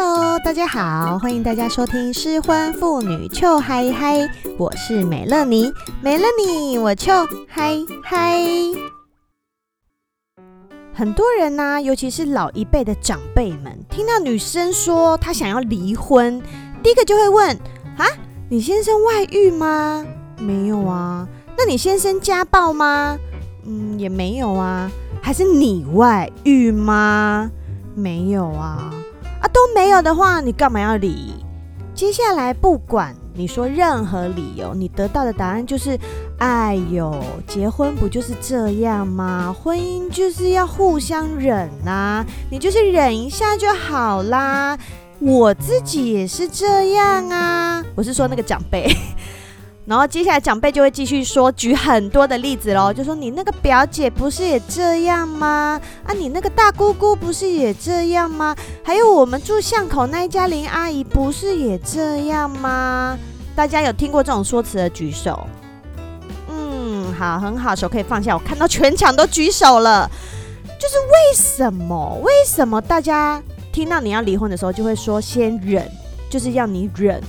Hello，大家好，欢迎大家收听失婚妇女糗嗨嗨，我是美乐妮，没了你我糗嗨嗨。很多人呢、尤其是老一辈的长辈们，听到女生说她想要离婚，第一个就会问：啊，你先生外遇吗？没有啊。那你先生家暴吗？嗯，也没有啊。还是你外遇吗？没有啊。啊，都没有的话，你干嘛要理？接下来不管你说任何理由，你得到的答案就是：哎呦，结婚不就是这样吗？婚姻就是要互相忍啊，你就是忍一下就好啦。我自己也是这样啊。我是说那个长辈。然后接下来长辈就会继续说，举很多的例子喽，就说你那个表姐不是也这样吗？啊，你那个大姑姑不是也这样吗？还有我们住巷口那一家林阿姨不是也这样吗？大家有听过这种说辞的举手。嗯，好，很好，手可以放下。我看到全场都举手了，就是为什么？为什么大家听到你要离婚的时候就会说先忍，就是要你忍？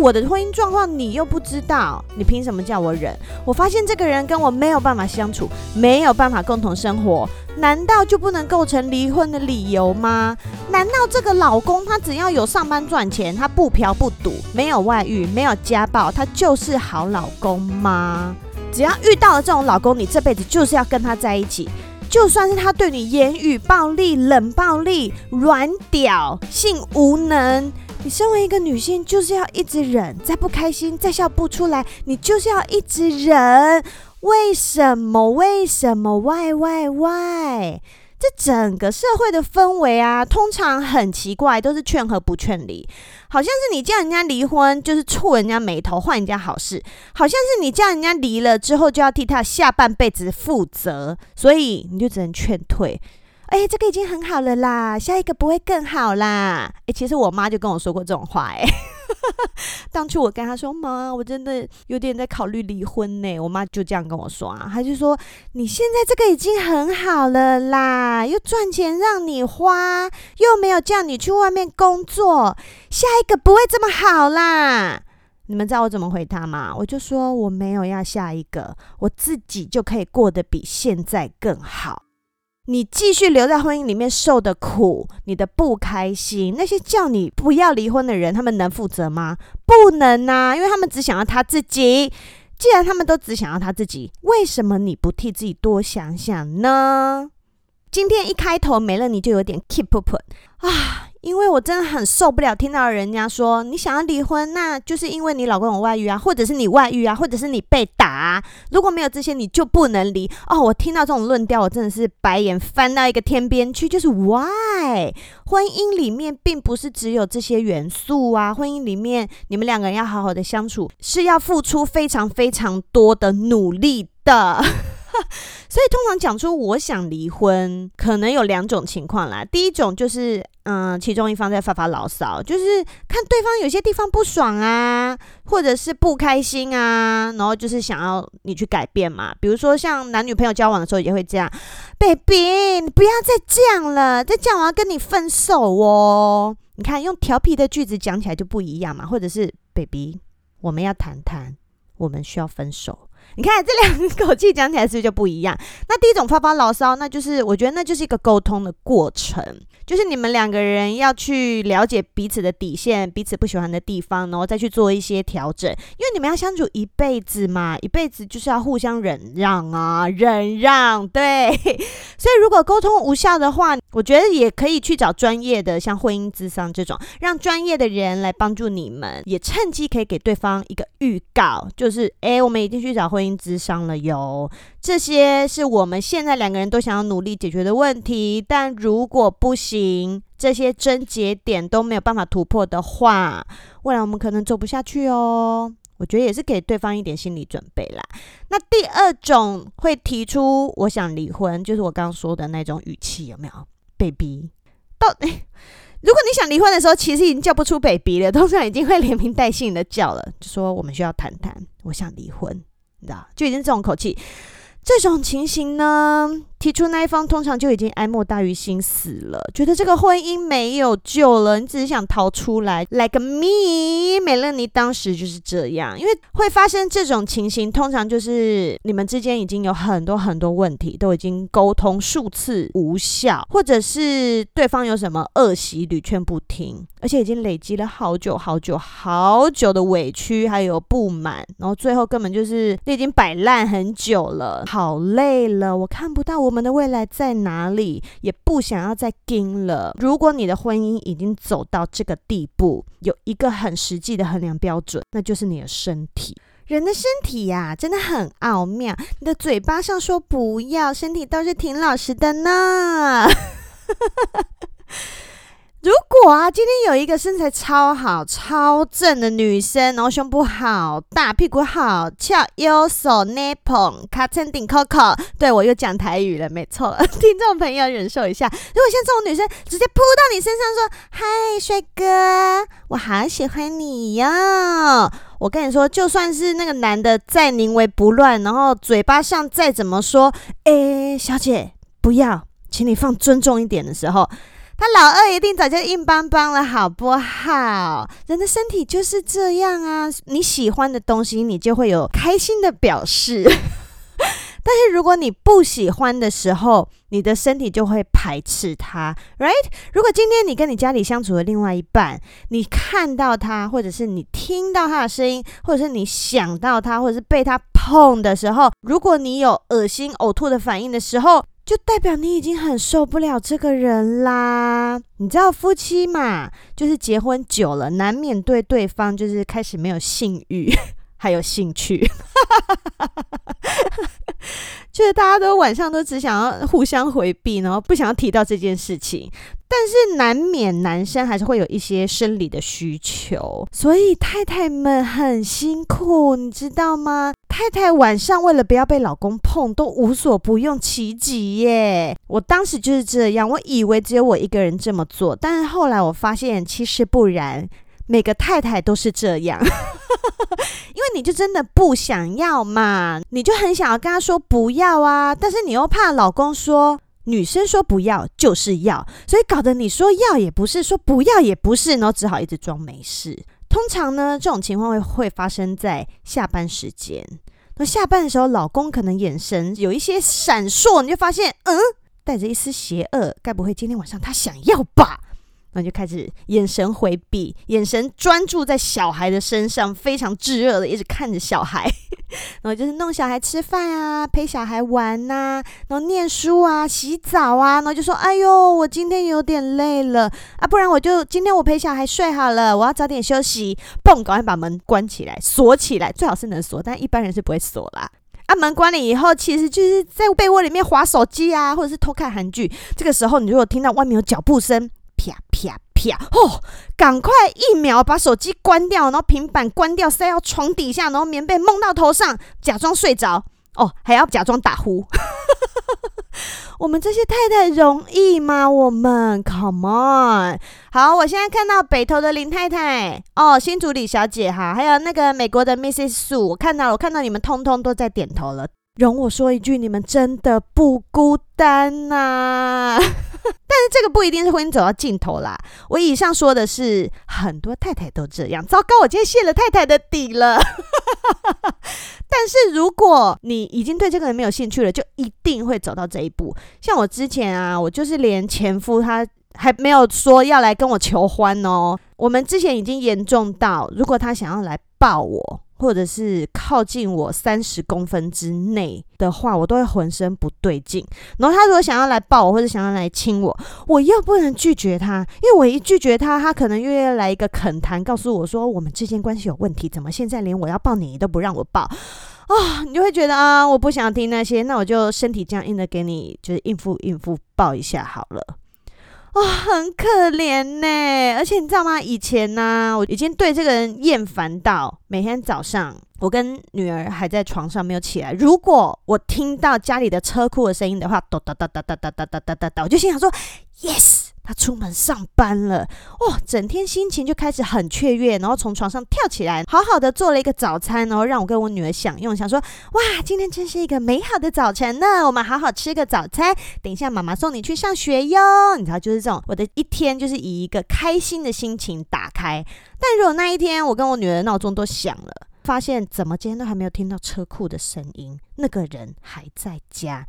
我的婚姻状况你又不知道，你凭什么叫我忍？我发现这个人跟我没有办法相处，没有办法共同生活，难道就不能构成离婚的理由吗？难道这个老公他只要有上班赚钱，他不嫖不赌，没有外遇，没有家暴，他就是好老公吗？只要遇到了这种老公，你这辈子就是要跟他在一起，就算是他对你言语暴力、冷暴力、软屌、性无能。你身为一个女性，就是要一直忍，再不开心，再笑不出来，你就是要一直忍。为什么？为什么？Why? Why? Why? 这整个社会的氛围啊，通常很奇怪，都是劝和不劝离。好像是你叫人家离婚，就是触人家眉头，换人家好事。好像是你叫人家离了之后，就要替他下半辈子负责，所以你就只能劝退。哎、这个已经很好了啦，下一个不会更好啦。哎、其实我妈就跟我说过这种话、欸，哎，当初我跟她说，妈，我真的有点在考虑离婚呢。我妈就这样跟我说啊，她就说，你现在这个已经很好了啦，又赚钱让你花，又没有叫你去外面工作，下一个不会这么好啦。你们知道我怎么回她吗？我就说我没有要下一个，我自己就可以过得比现在更好。你继续留在婚姻里面受的苦，你的不开心，那些叫你不要离婚的人，他们能负责吗？不能啊，因为他们只想要他自己。既然他们都只想要他自己，为什么你不替自己多想想呢？今天一开头没了，你就有点 keep up 啊。因为我真的很受不了听到人家说，你想要离婚，那就是因为你老公有外遇啊，或者是你外遇啊，或者是你被打。如果没有这些，你就不能离哦。我听到这种论调，我真的是白眼翻到一个天边去。就是 why 婚姻里面并不是只有这些元素啊，婚姻里面你们两个人要好好的相处，是要付出非常非常多的努力的。所以通常讲出我想离婚，可能有两种情况啦。第一种就是，嗯，其中一方在发发牢骚，就是看对方有些地方不爽啊，或者是不开心啊，然后就是想要你去改变嘛。比如说像男女朋友交往的时候也会这样，baby，你不要再这样了，再这样我要跟你分手哦。你看用调皮的句子讲起来就不一样嘛，或者是 baby，我们要谈谈，我们需要分手。你看这两口气讲起来是不是就不一样？那第一种发发牢骚，那就是我觉得那就是一个沟通的过程，就是你们两个人要去了解彼此的底线，彼此不喜欢的地方，然后再去做一些调整。因为你们要相处一辈子嘛，一辈子就是要互相忍让啊，忍让。对，所以如果沟通无效的话，我觉得也可以去找专业的，像婚姻咨商这种，让专业的人来帮助你们，也趁机可以给对方一个预告，就是哎，我们已经去找婚。姻咨商了哟，这些是我们现在两个人都想要努力解决的问题。但如果不行，行这些症结点都没有办法突破的话，未来我们可能走不下去哦。我觉得也是给对方一点心理准备啦。那第二种会提出我想离婚，就是我刚刚说的那种语气，有没有？baby，到底如果你想离婚的时候，其实已经叫不出 baby 了，通常已经会连名带姓的叫了，就说我们需要谈谈，我想离婚。你知道，就已经这种口气，这种情形呢，提出那一方通常就已经哀莫大于心死了，觉得这个婚姻没有救了，你只是想逃出来。Like me，美乐妮当时就是这样，因为会发生这种情形，通常就是你们之间已经有很多很多问题，都已经沟通数次无效，或者是对方有什么恶习屡劝不听，而且已经累积了好久好久好久的委屈还有不满，然后最后根本就是你已经摆烂很久了，好累了，我看不到我们的未来在哪里，也不想要再盯了。如果你的婚姻已经走到这个地步，有一个很实际的衡量标准，那就是你的身体。人的身体呀，真的很奥妙。你的嘴巴上说不要，身体倒是挺老实的呢。如果啊，今天有一个身材超好、超正的女生，然后胸部好大、屁股好翘、右手捏捧、卡称顶 Coco，对，我又讲台语了，没错，听众朋友忍受一下。如果像这种女生直接扑到你身上说：“嗨，帅哥，我好喜欢你哟！”我跟你说，就算是那个男的再宁为不乱，然后嘴巴上再怎么说：“诶，小姐，不要，请你放尊重一点的时候。”他老二一定早就硬邦邦了，好不好？人的身体就是这样啊，你喜欢的东西，你就会有开心的表示。但是如果你不喜欢的时候，你的身体就会排斥它，right？如果今天你跟你家里相处的另外一半，你看到他，或者是你听到他的声音，或者是你想到他，或者是被他碰的时候，如果你有恶心、呕吐的反应的时候，就代表你已经很受不了这个人啦。你知道夫妻嘛，就是结婚久了，难免对对方就是开始没有性欲，还有兴趣。就是大家都晚上都只想要互相回避，然后不想要提到这件事情。但是难免男生还是会有一些生理的需求，所以太太们很辛苦，你知道吗？太太晚上为了不要被老公碰，都无所不用其极耶。我当时就是这样，我以为只有我一个人这么做，但是后来我发现其实不然，每个太太都是这样。因为你就真的不想要嘛，你就很想要跟他说不要啊，但是你又怕老公说。女生说不要就是要，所以搞得你说要也不是，说不要也不是，然后只好一直装没事。通常呢，这种情况会会发生在下班时间。那下班的时候，老公可能眼神有一些闪烁，你就发现，嗯，带着一丝邪恶，该不会今天晚上他想要吧？然后就开始眼神回避，眼神专注在小孩的身上，非常炙热的一直看着小孩，然后就是弄小孩吃饭啊，陪小孩玩呐、然后念书啊，洗澡啊，然后就说：“哎呦，我今天有点累了啊，不然我就今天我陪小孩睡好了，我要早点休息。”嘣，赶快把门关起来，锁起来，最好是能锁，但一般人是不会锁啦。啊，门关了以后，其实就是在被窝里面划手机啊，或者是偷看韩剧。这个时候，你如果听到外面有脚步声。啪啪啪！哦，赶快一秒把手机关掉，然后平板关掉，塞到床底下，然后棉被蒙到头上，假装睡着。哦，还要假装打呼。我们这些太太容易吗？我们，Come on！好，我现在看到北投的林太太，哦，新竹李小姐哈，还有那个美国的 Mrs. Sue，我看到了，我看到你们通通都在点头了。容我说一句，你们真的不孤单呐、啊。但是这个不一定是婚姻走到尽头啦。我以上说的是很多太太都这样。糟糕，我今天泄了太太的底了。但是如果你已经对这个人没有兴趣了，就一定会走到这一步。像我之前啊，我就是连前夫他还没有说要来跟我求欢哦。我们之前已经严重到，如果他想要来抱我。或者是靠近我三十公分之内的话，我都会浑身不对劲。然后他如果想要来抱我，或者想要来亲我，我又不能拒绝他，因为我一拒绝他，他可能又要来一个恳谈，告诉我说我们之间关系有问题，怎么现在连我要抱你，你都不让我抱啊？你就会觉得啊，我不想听那些，那我就身体僵硬的给你，就是应付应付抱一下好了。哇、很可怜呢，而且你知道吗？以前呢、我已经对这个人厌烦到每天早上，我跟女儿还在床上没有起来，如果我听到家里的车库的声音的话，哒哒哒哒哒哒哒哒哒哒，我就心想说，yes。他出门上班了，哇、哦，整天心情就开始很雀跃，然后从床上跳起来，好好的做了一个早餐，然后让我跟我女儿享用，想说，哇，今天真是一个美好的早晨呢，我们好好吃个早餐，等一下妈妈送你去上学哟，你知道，就是这种，我的一天就是以一个开心的心情打开，但如果那一天我跟我女儿闹钟都响了。发现怎么今天都还没有听到车库的声音，那个人还在家，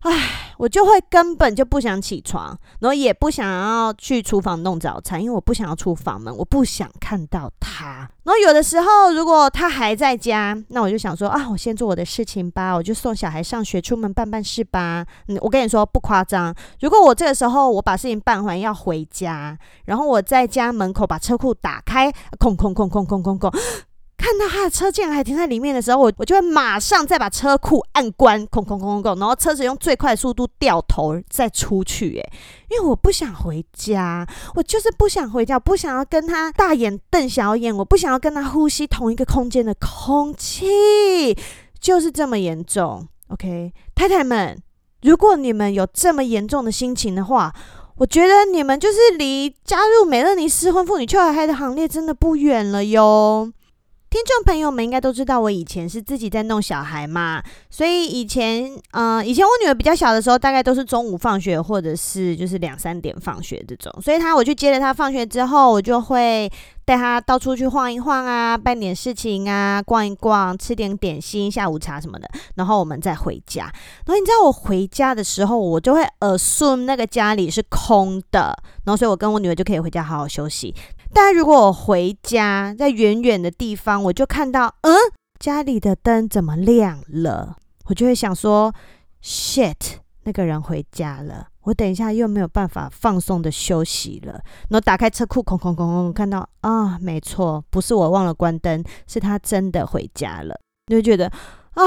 唉，我就会根本就不想起床，然后也不想要去厨房弄早餐，因为我不想要出房门，我不想看到他。然后有的时候如果他还在家，那我就想说啊，我先做我的事情吧，我就送小孩上学，出门办办事吧。嗯，我跟你说不夸张，如果我这个时候我把事情办完要回家，然后我在家门口把车库打开，空空空空空空空。看到他的车竟然还停在里面的时候，我我就会马上再把车库按关，空空空空空，然后车子用最快速度掉头再出去。哎，因为我不想回家，我就是不想回家，不想要跟他大眼瞪小眼，我不想要跟他呼吸同一个空间的空气，就是这么严重。OK，太太们，如果你们有这么严重的心情的话，我觉得你们就是离加入美乐妮失婚妇女秋海嗨的行列真的不远了哟。听众朋友们应该都知道，我以前是自己在弄小孩嘛，所以以前，嗯、呃，以前我女儿比较小的时候，大概都是中午放学，或者是就是两三点放学这种。所以她，我去接了她放学之后，我就会带她到处去晃一晃啊，办点事情啊，逛一逛，吃点点心、下午茶什么的，然后我们再回家。然后你知道我回家的时候，我就会 assume 那个家里是空的，然后所以我跟我女儿就可以回家好好休息。但如果我回家，在远远的地方，我就看到，嗯，家里的灯怎么亮了？我就会想说，shit，那个人回家了，我等一下又没有办法放松的休息了。然后打开车库，空空空空，看到啊，没错，不是我忘了关灯，是他真的回家了。你就觉得啊，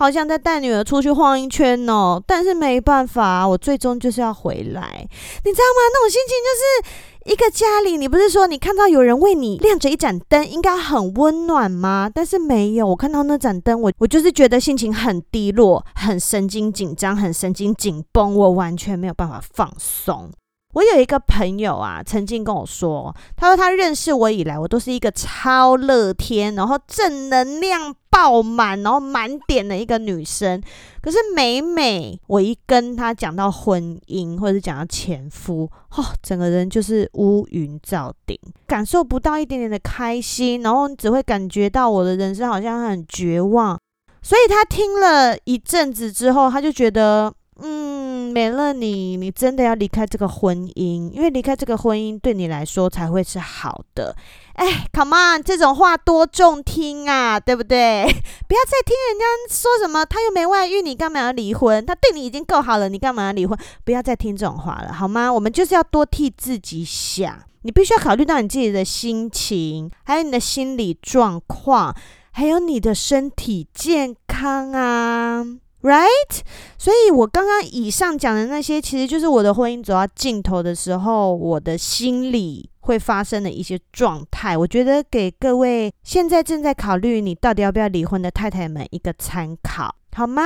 好像在带女儿出去晃一圈哦，但是没办法，我最终就是要回来，你知道吗？那种心情就是。一个家里，你不是说你看到有人为你亮着一盏灯，应该很温暖吗？但是没有，我看到那盏灯，我我就是觉得心情很低落，很神经紧张，很神经紧绷，我完全没有办法放松。我有一个朋友啊，曾经跟我说，他说他认识我以来，我都是一个超乐天，然后正能量爆满，然后满点的一个女生。可是每每我一跟他讲到婚姻，或者讲到前夫，哦，整个人就是乌云罩顶，感受不到一点点的开心，然后只会感觉到我的人生好像很绝望。所以他听了一阵子之后，他就觉得。嗯，没了你，你真的要离开这个婚姻，因为离开这个婚姻对你来说才会是好的。哎，come on，这种话多中听啊，对不对？不要再听人家说什么他又没外遇，你干嘛要离婚？他对你已经够好了，你干嘛要离婚？不要再听这种话了，好吗？我们就是要多替自己想，你必须要考虑到你自己的心情，还有你的心理状况，还有你的身体健康啊。Right，所以我刚刚以上讲的那些，其实就是我的婚姻走到尽头的时候，我的心里会发生的一些状态。我觉得给各位现在正在考虑你到底要不要离婚的太太们一个参考，好吗？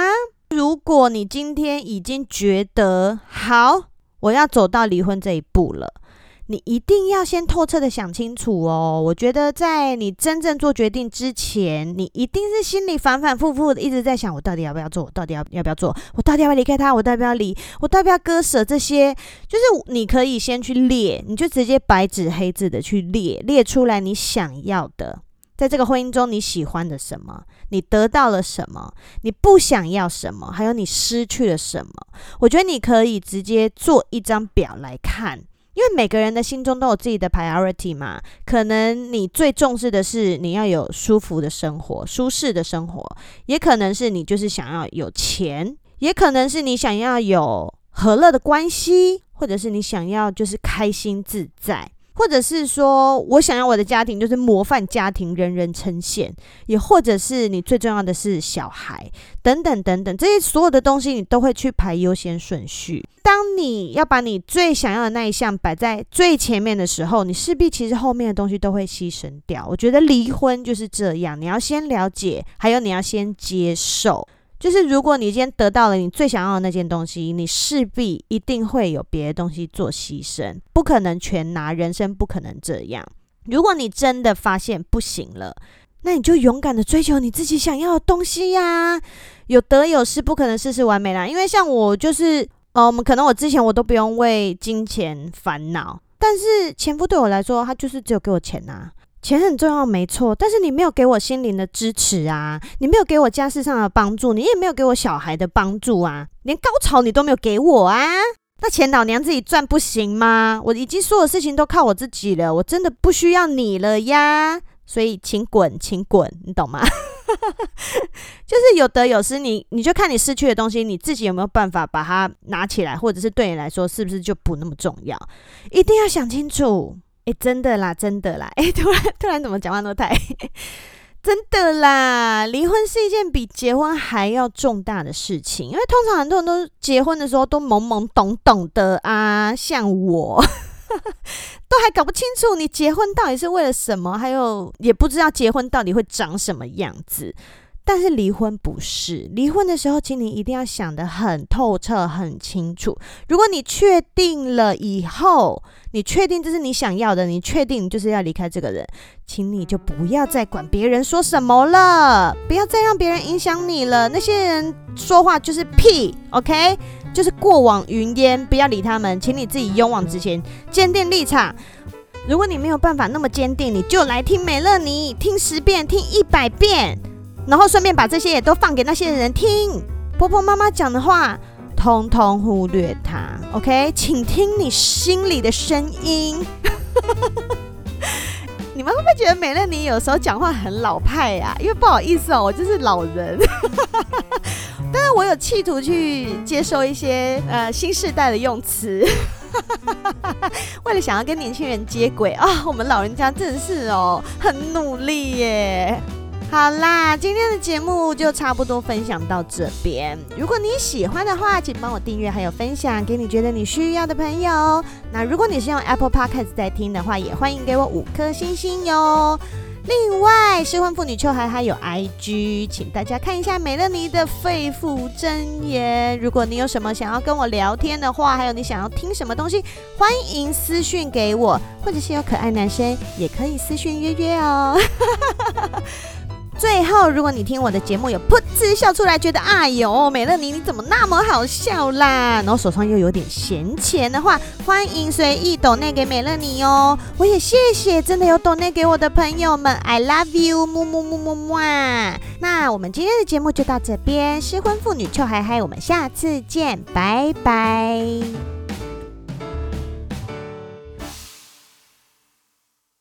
如果你今天已经觉得好，我要走到离婚这一步了。你一定要先透彻的想清楚哦。我觉得在你真正做决定之前，你一定是心里反反复复的一直在想：我到底要不要做？我到底要要不要做？我到底要不要离开他？我到底要不要离？我到底要不要割舍这些？就是你可以先去列，你就直接白纸黑字的去列，列出来你想要的，在这个婚姻中你喜欢的什么，你得到了什么，你不想要什么，还有你失去了什么。我觉得你可以直接做一张表来看。因为每个人的心中都有自己的 priority 嘛，可能你最重视的是你要有舒服的生活、舒适的生活，也可能是你就是想要有钱，也可能是你想要有和乐的关系，或者是你想要就是开心自在。或者是说，我想要我的家庭就是模范家庭，人人称羡；也或者是你最重要的是小孩，等等等等，这些所有的东西你都会去排优先顺序。当你要把你最想要的那一项摆在最前面的时候，你势必其实后面的东西都会牺牲掉。我觉得离婚就是这样，你要先了解，还有你要先接受。就是如果你今天得到了你最想要的那件东西，你势必一定会有别的东西做牺牲，不可能全拿，人生不可能这样。如果你真的发现不行了，那你就勇敢的追求你自己想要的东西呀。有得有失，不可能事事完美啦。因为像我就是，呃，我们可能我之前我都不用为金钱烦恼，但是前夫对我来说，他就是只有给我钱呐。钱很重要，没错，但是你没有给我心灵的支持啊，你没有给我家事上的帮助，你也没有给我小孩的帮助啊，连高潮你都没有给我啊，那钱老娘自己赚不行吗？我已经所有事情都靠我自己了，我真的不需要你了呀，所以请滚，请滚，你懂吗？就是有得有失，你你就看你失去的东西，你自己有没有办法把它拿起来，或者是对你来说是不是就不那么重要？一定要想清楚。哎，真的啦，真的啦！哎，突然突然怎么讲话都太 真的啦！离婚是一件比结婚还要重大的事情，因为通常很多人都结婚的时候都懵懵懂懂的啊，像我 都还搞不清楚你结婚到底是为了什么，还有也不知道结婚到底会长什么样子。但是离婚不是，离婚的时候，请你一定要想得很透彻、很清楚。如果你确定了以后，你确定这是你想要的，你确定就是要离开这个人，请你就不要再管别人说什么了，不要再让别人影响你了。那些人说话就是屁，OK，就是过往云烟，不要理他们，请你自己勇往直前，坚定立场。如果你没有办法那么坚定，你就来听美乐妮，听十遍，听一百遍。然后顺便把这些也都放给那些人听，婆婆妈妈讲的话，通通忽略它。OK，请听你心里的声音。你们会不会觉得美乐妮有时候讲话很老派呀？因为不好意思哦，我就是老人。但是，我有企图去接受一些呃新世代的用词，为了想要跟年轻人接轨啊，我们老人家真是哦，很努力耶。好啦，今天的节目就差不多分享到这边。如果你喜欢的话，请帮我订阅，还有分享给你觉得你需要的朋友。那如果你是用 Apple Podcast 在听的话，也欢迎给我五颗星星哟。另外，失婚妇女秋还还有 IG，请大家看一下美乐妮的肺腑真言。如果你有什么想要跟我聊天的话，还有你想要听什么东西，欢迎私讯给我，或者是有可爱男生也可以私讯约约哦。最后，如果你听我的节目有噗嗤笑出来，觉得哎呦，美乐妮你怎么那么好笑啦？然后手上又有点闲钱的话，欢迎随意抖内给美乐妮哦。我也谢谢真的有抖内给我的朋友们，I love you，么么么么么啊。那我们今天的节目就到这边，失婚妇女臭嗨嗨，我们下次见，拜拜。